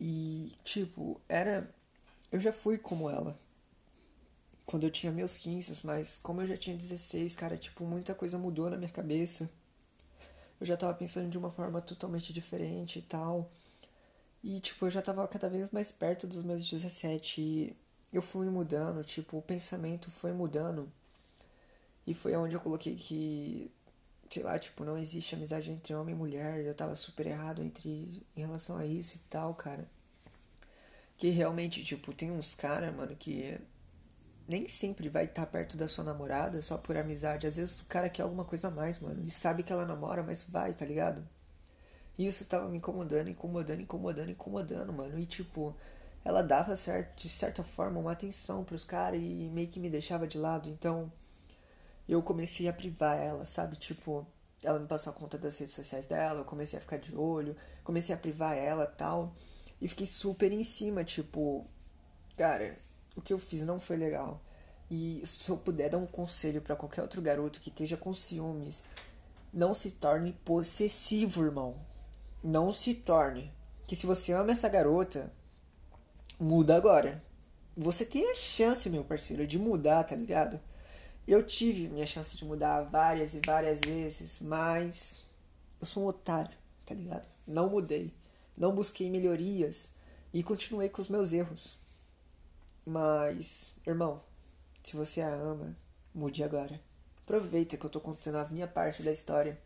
A: E, tipo, era. Eu já fui como ela. Quando eu tinha meus 15, mas como eu já tinha 16, cara, tipo, muita coisa mudou na minha cabeça eu já tava pensando de uma forma totalmente diferente e tal. E, tipo, eu já tava cada vez mais perto dos meus 17 e eu fui mudando, tipo, o pensamento foi mudando. E foi onde eu coloquei que, sei lá, tipo, não existe amizade entre homem e mulher. Eu tava super errado entre, em relação a isso e tal, cara. Que realmente, tipo, tem uns caras, mano, que nem sempre vai estar tá perto da sua namorada só por amizade. Às vezes o cara quer alguma coisa a mais, mano. E sabe que ela namora, mas vai, tá ligado? E isso tava me incomodando, incomodando, incomodando, incomodando, mano. E tipo, ela dava certo, de certa forma uma atenção pros caras e meio que me deixava de lado. Então eu comecei a privar ela, sabe? Tipo, ela me passou a conta das redes sociais dela, eu comecei a ficar de olho, comecei a privar ela tal. E fiquei super em cima, tipo, cara, o que eu fiz não foi legal. E se eu puder dar um conselho para qualquer outro garoto que esteja com ciúmes, não se torne possessivo, irmão. Não se torne. Que se você ama essa garota, muda agora. Você tem a chance, meu parceiro, de mudar, tá ligado? Eu tive minha chance de mudar várias e várias vezes, mas eu sou um otário, tá ligado? Não mudei, não busquei melhorias e continuei com os meus erros. Mas, irmão, se você a ama, mude agora. Aproveita que eu tô contando a minha parte da história.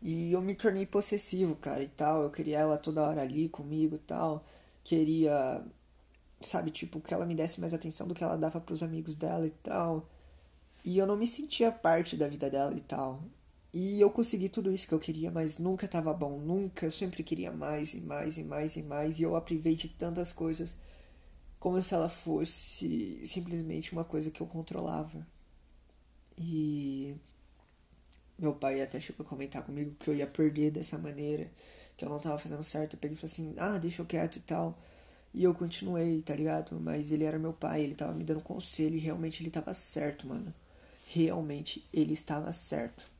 A: E eu me tornei possessivo, cara, e tal. Eu queria ela toda hora ali comigo e tal. Queria, sabe, tipo, que ela me desse mais atenção do que ela dava pros amigos dela e tal. E eu não me sentia parte da vida dela e tal. E eu consegui tudo isso que eu queria, mas nunca tava bom, nunca. Eu sempre queria mais e mais e mais e mais. E eu a privei de tantas coisas como se ela fosse simplesmente uma coisa que eu controlava. E meu pai até chegou a comentar comigo que eu ia perder dessa maneira, que eu não tava fazendo certo. Eu peguei e falei assim: ah, deixa eu quieto e tal. E eu continuei, tá ligado? Mas ele era meu pai, ele tava me dando conselho e realmente ele tava certo, mano. Realmente ele estava certo.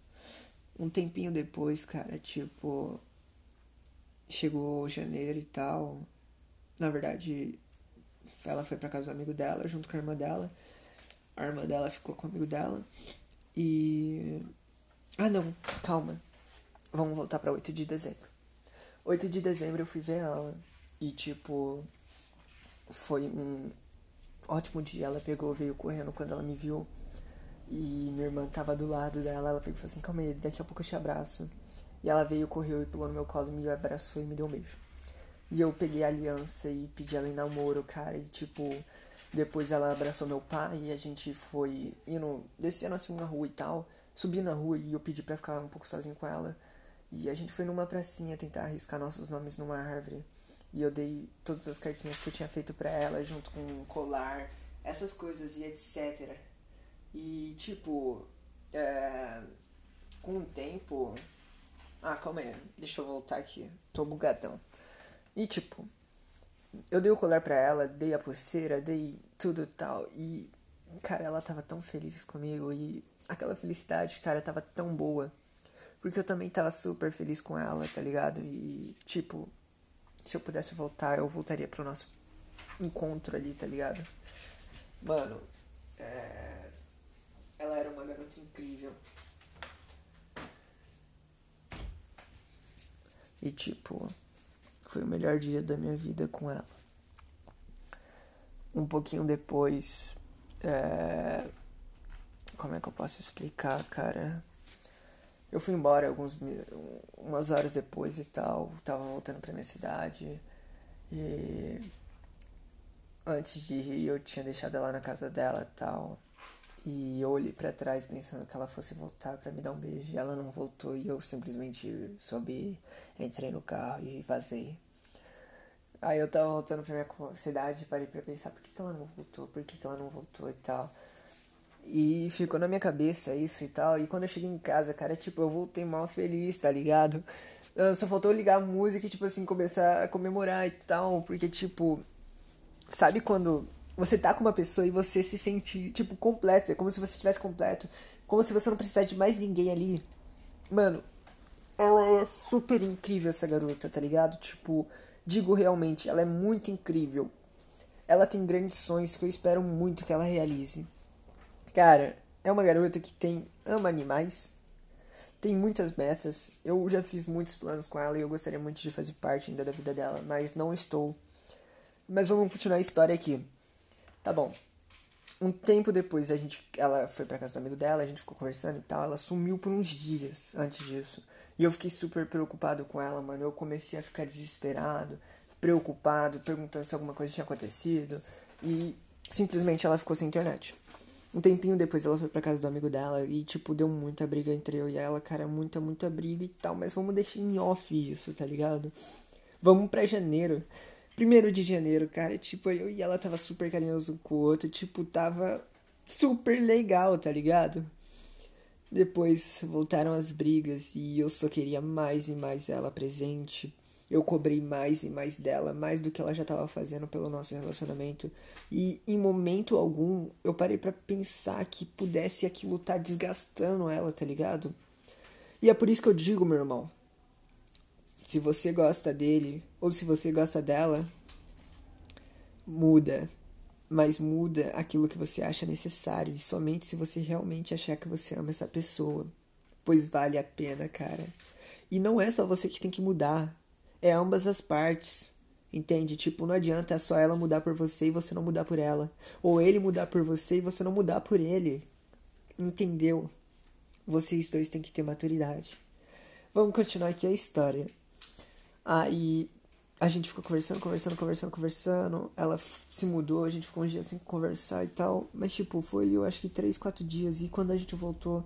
A: Um tempinho depois, cara, tipo. Chegou janeiro e tal. Na verdade, ela foi pra casa do amigo dela, junto com a irmã dela. A irmã dela ficou com o amigo dela. E. Ah, não, calma. Vamos voltar pra 8 de dezembro. 8 de dezembro eu fui ver ela. E tipo, foi um ótimo dia. Ela pegou, veio correndo quando ela me viu. E minha irmã tava do lado dela. Ela pegou e falou assim: Calma aí, daqui a pouco eu te abraço. E ela veio, correu e pulou no meu colo, me abraçou e me deu um beijo. E eu peguei a aliança e pedi ela em namoro, cara. E tipo, depois ela abraçou meu pai e a gente foi indo, descendo assim uma rua e tal. Subi na rua e eu pedi pra ficar um pouco sozinho com ela. E a gente foi numa pracinha tentar arriscar nossos nomes numa árvore. E eu dei todas as cartinhas que eu tinha feito pra ela, junto com um colar, essas coisas e etc. E tipo, é... com o tempo. Ah, calma aí, deixa eu voltar aqui. Tô bugadão. E tipo, eu dei o colar pra ela, dei a pulseira, dei tudo tal. E, cara, ela tava tão feliz comigo. E aquela felicidade, cara, tava tão boa. Porque eu também tava super feliz com ela, tá ligado? E, tipo, se eu pudesse voltar, eu voltaria pro nosso encontro ali, tá ligado? Mano, é... ela era uma garota incrível. E, tipo, foi o melhor dia da minha vida com ela. Um pouquinho depois, é... como é que eu posso explicar, cara? Eu fui embora alguns umas horas depois e tal, tava voltando pra minha cidade e antes de ir eu tinha deixado ela na casa dela e tal. E eu olhei para trás pensando que ela fosse voltar para me dar um beijo. E ela não voltou e eu simplesmente subi, entrei no carro e vazei. Aí eu tava voltando pra minha cidade e parei pra pensar por que, que ela não voltou, por que, que ela não voltou e tal. E ficou na minha cabeça isso e tal. E quando eu cheguei em casa, cara, tipo, eu voltei mal feliz, tá ligado? Uh, só faltou ligar a música e, tipo assim, começar a comemorar e tal. Porque, tipo, sabe quando você tá com uma pessoa e você se sente, tipo, completo? É como se você estivesse completo. Como se você não precisasse de mais ninguém ali. Mano, ela é super incrível, essa garota, tá ligado? Tipo, digo realmente, ela é muito incrível. Ela tem grandes sonhos que eu espero muito que ela realize. Cara, é uma garota que tem ama animais, tem muitas metas. Eu já fiz muitos planos com ela e eu gostaria muito de fazer parte ainda da vida dela, mas não estou. Mas vamos continuar a história aqui. Tá bom. Um tempo depois, a gente, ela foi pra casa do amigo dela, a gente ficou conversando e tal. Ela sumiu por uns dias antes disso. E eu fiquei super preocupado com ela, mano. Eu comecei a ficar desesperado, preocupado, perguntando se alguma coisa tinha acontecido. E simplesmente ela ficou sem internet. Um tempinho depois ela foi pra casa do amigo dela e, tipo, deu muita briga entre eu e ela, cara, muita, muita briga e tal, mas vamos deixar em off isso, tá ligado? Vamos pra janeiro. Primeiro de janeiro, cara, tipo, eu e ela tava super carinhoso com o outro, tipo, tava super legal, tá ligado? Depois voltaram as brigas e eu só queria mais e mais ela presente eu cobrei mais e mais dela, mais do que ela já estava fazendo pelo nosso relacionamento. E em momento algum eu parei para pensar que pudesse aquilo estar tá desgastando ela, tá ligado? E é por isso que eu digo, meu irmão, se você gosta dele ou se você gosta dela, muda. Mas muda aquilo que você acha necessário e somente se você realmente achar que você ama essa pessoa. Pois vale a pena, cara. E não é só você que tem que mudar é ambas as partes. Entende? Tipo, não adianta só ela mudar por você e você não mudar por ela. Ou ele mudar por você e você não mudar por ele. Entendeu? Vocês dois têm que ter maturidade. Vamos continuar aqui a história. Aí a gente ficou conversando, conversando, conversando, conversando. Ela se mudou, a gente ficou uns dias sem conversar e tal. Mas, tipo, foi eu acho que três, quatro dias. E quando a gente voltou,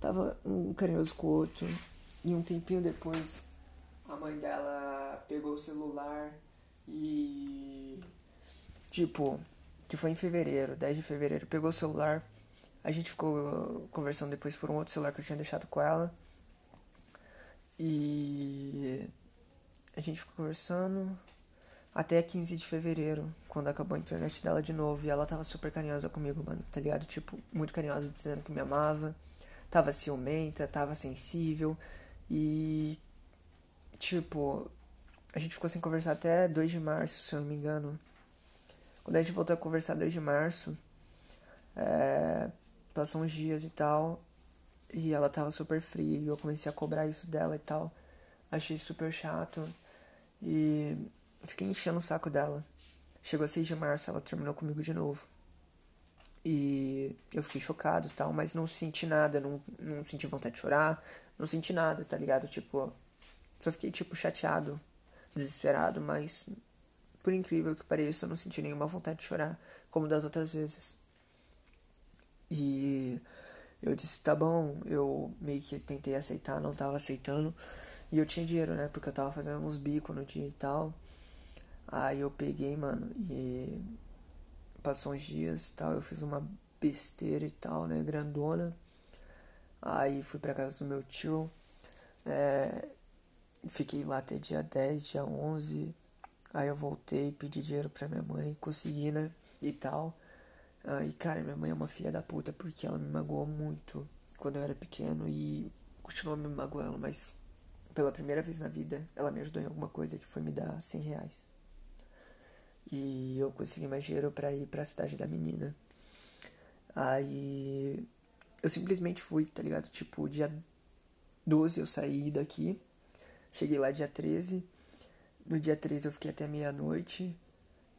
A: tava um carinhoso com o outro. E um tempinho depois, a mãe dela pegou o celular e. Tipo, que foi em fevereiro, 10 de fevereiro, pegou o celular. A gente ficou conversando depois por um outro celular que eu tinha deixado com ela. E. A gente ficou conversando até 15 de fevereiro, quando acabou a internet dela de novo. E ela tava super carinhosa comigo, mano, tá ligado? Tipo, muito carinhosa, dizendo que me amava. Tava ciumenta, tava sensível. E Tipo, a gente ficou sem conversar até 2 de março, se eu não me engano. Quando a gente voltou a conversar 2 de março, é, passou uns dias e tal, e ela tava super fria, e eu comecei a cobrar isso dela e tal. Achei super chato. E fiquei enchendo o saco dela. Chegou a 6 de março, ela terminou comigo de novo. E eu fiquei chocado e tal, mas não senti nada, não, não senti vontade de chorar, não senti nada, tá ligado? Tipo, só fiquei, tipo, chateado, desesperado, mas por incrível que pareça, eu não senti nenhuma vontade de chorar, como das outras vezes. E eu disse, tá bom, eu meio que tentei aceitar, não tava aceitando. E eu tinha dinheiro, né? Porque eu tava fazendo uns bicos no dia e tal. Aí eu peguei, mano, e passou uns dias e tal, eu fiz uma besteira e tal, né? Grandona. Aí fui pra casa do meu tio. É, fiquei lá até dia 10, dia 11. Aí eu voltei, pedi dinheiro pra minha mãe, consegui, né? E tal. Aí, cara, minha mãe é uma filha da puta porque ela me magoou muito quando eu era pequeno e continuou me magoando, mas pela primeira vez na vida ela me ajudou em alguma coisa que foi me dar 100 reais. E eu consegui mais dinheiro pra ir pra cidade da menina. Aí eu simplesmente fui, tá ligado? Tipo, dia 12 eu saí daqui, cheguei lá dia 13. No dia 13 eu fiquei até meia-noite.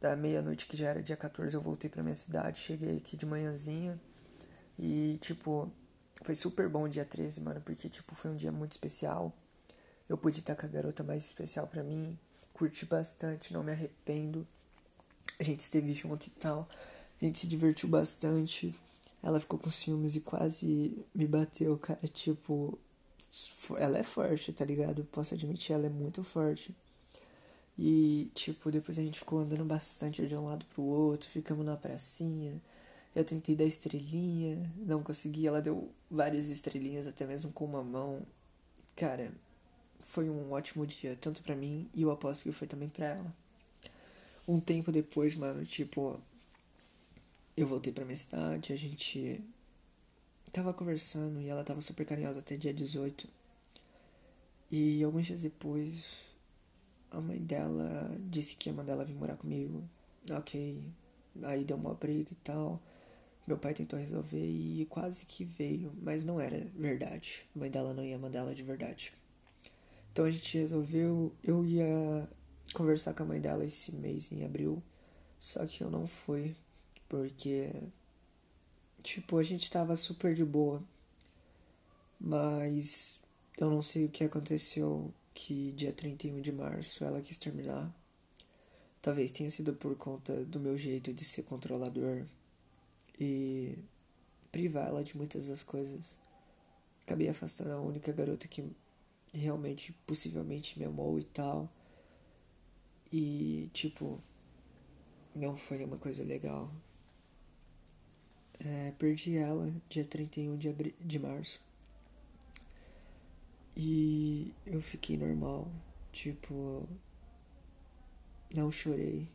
A: Da meia-noite, que já era dia 14, eu voltei pra minha cidade. Cheguei aqui de manhãzinha. E, tipo, foi super bom o dia 13, mano, porque, tipo, foi um dia muito especial. Eu pude estar com a garota mais especial para mim. Curti bastante, não me arrependo. A gente esteve junto e tal. A gente se divertiu bastante. Ela ficou com ciúmes e quase me bateu, cara. Tipo, ela é forte, tá ligado? Posso admitir, ela é muito forte. E, tipo, depois a gente ficou andando bastante de um lado pro outro, ficamos na pracinha. Eu tentei dar estrelinha, não consegui. Ela deu várias estrelinhas, até mesmo com uma mão. Cara, foi um ótimo dia, tanto para mim e eu aposto que foi também pra ela. Um tempo depois, mano, tipo, eu voltei pra minha cidade, a gente tava conversando e ela tava super carinhosa até dia 18. E alguns dias depois, a mãe dela disse que ia mandar ela vir morar comigo. Ok. Aí deu uma briga e tal. Meu pai tentou resolver e quase que veio, mas não era verdade. A mãe dela não ia mandar ela de verdade. Então a gente resolveu. Eu ia conversar com a mãe dela esse mês em abril. Só que eu não fui. Porque. Tipo, a gente tava super de boa. Mas eu não sei o que aconteceu que dia 31 de março ela quis terminar. Talvez tenha sido por conta do meu jeito de ser controlador e privar ela de muitas das coisas. Acabei afastando a única garota que realmente, possivelmente me amou e tal. E, tipo, não foi uma coisa legal. É, perdi ela dia 31 de, de março. E eu fiquei normal, tipo, não chorei,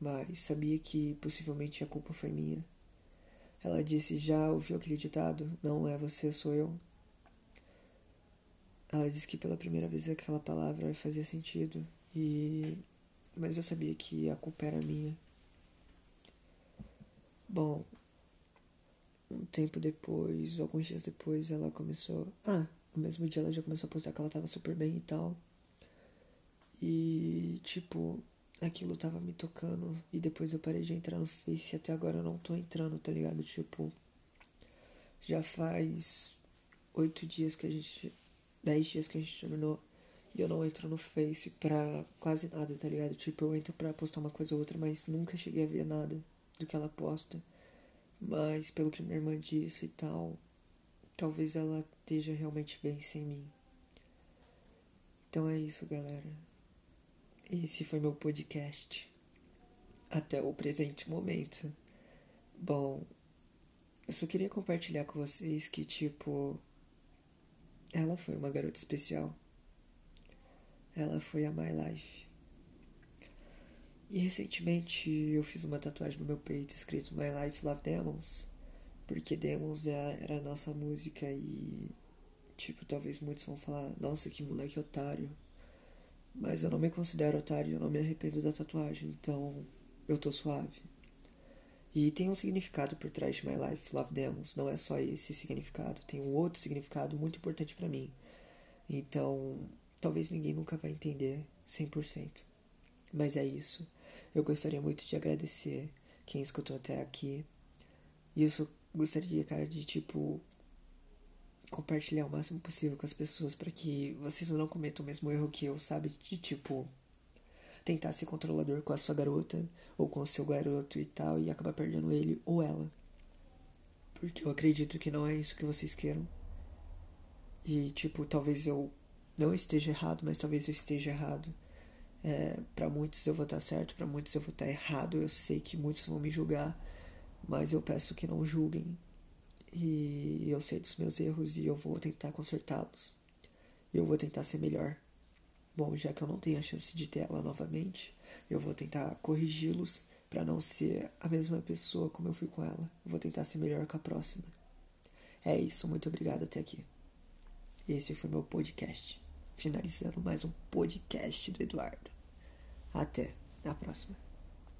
A: mas sabia que possivelmente a culpa foi minha. Ela disse: Já ouviu aquele ditado? Não é você, sou eu. Ela disse que pela primeira vez aquela palavra fazia sentido, e mas eu sabia que a culpa era minha. Bom, um tempo depois, alguns dias depois, ela começou. Ah, no mesmo dia ela já começou a postar que ela tava super bem e tal. E, tipo, aquilo tava me tocando. E depois eu parei de entrar no Face e até agora eu não tô entrando, tá ligado? Tipo, já faz oito dias que a gente. Dez dias que a gente terminou. E eu não entro no Face pra quase nada, tá ligado? Tipo, eu entro pra postar uma coisa ou outra, mas nunca cheguei a ver nada do que ela posta. Mas pelo que minha irmã disse e tal, talvez ela esteja realmente bem sem mim. Então é isso, galera. Esse foi meu podcast. Até o presente momento. Bom, eu só queria compartilhar com vocês que, tipo, ela foi uma garota especial. Ela foi a My Life. E recentemente eu fiz uma tatuagem no meu peito escrito My Life Love Demons. Porque Demons é, era a nossa música e. Tipo, talvez muitos vão falar, nossa, que moleque otário. Mas eu não me considero otário, eu não me arrependo da tatuagem, então eu tô suave. E tem um significado por trás de My Life Love Demons, não é só esse significado, tem um outro significado muito importante para mim. Então, talvez ninguém nunca vai entender 100%. Mas é isso. Eu gostaria muito de agradecer quem escutou até aqui. E eu gostaria, cara, de tipo compartilhar o máximo possível com as pessoas para que vocês não cometam o mesmo erro que eu, sabe? De tipo tentar ser controlador com a sua garota ou com o seu garoto e tal e acabar perdendo ele ou ela. Porque eu acredito que não é isso que vocês queiram. E tipo, talvez eu não esteja errado, mas talvez eu esteja errado. É, para muitos eu vou estar certo, para muitos eu vou estar errado. Eu sei que muitos vão me julgar, mas eu peço que não julguem. E eu sei dos meus erros e eu vou tentar consertá-los. Eu vou tentar ser melhor. Bom, já que eu não tenho a chance de ter ela novamente, eu vou tentar corrigi-los para não ser a mesma pessoa como eu fui com ela. Eu vou tentar ser melhor com a próxima. É isso, muito obrigado até aqui. Esse foi meu podcast finalizando mais um podcast do Eduardo. Até a próxima.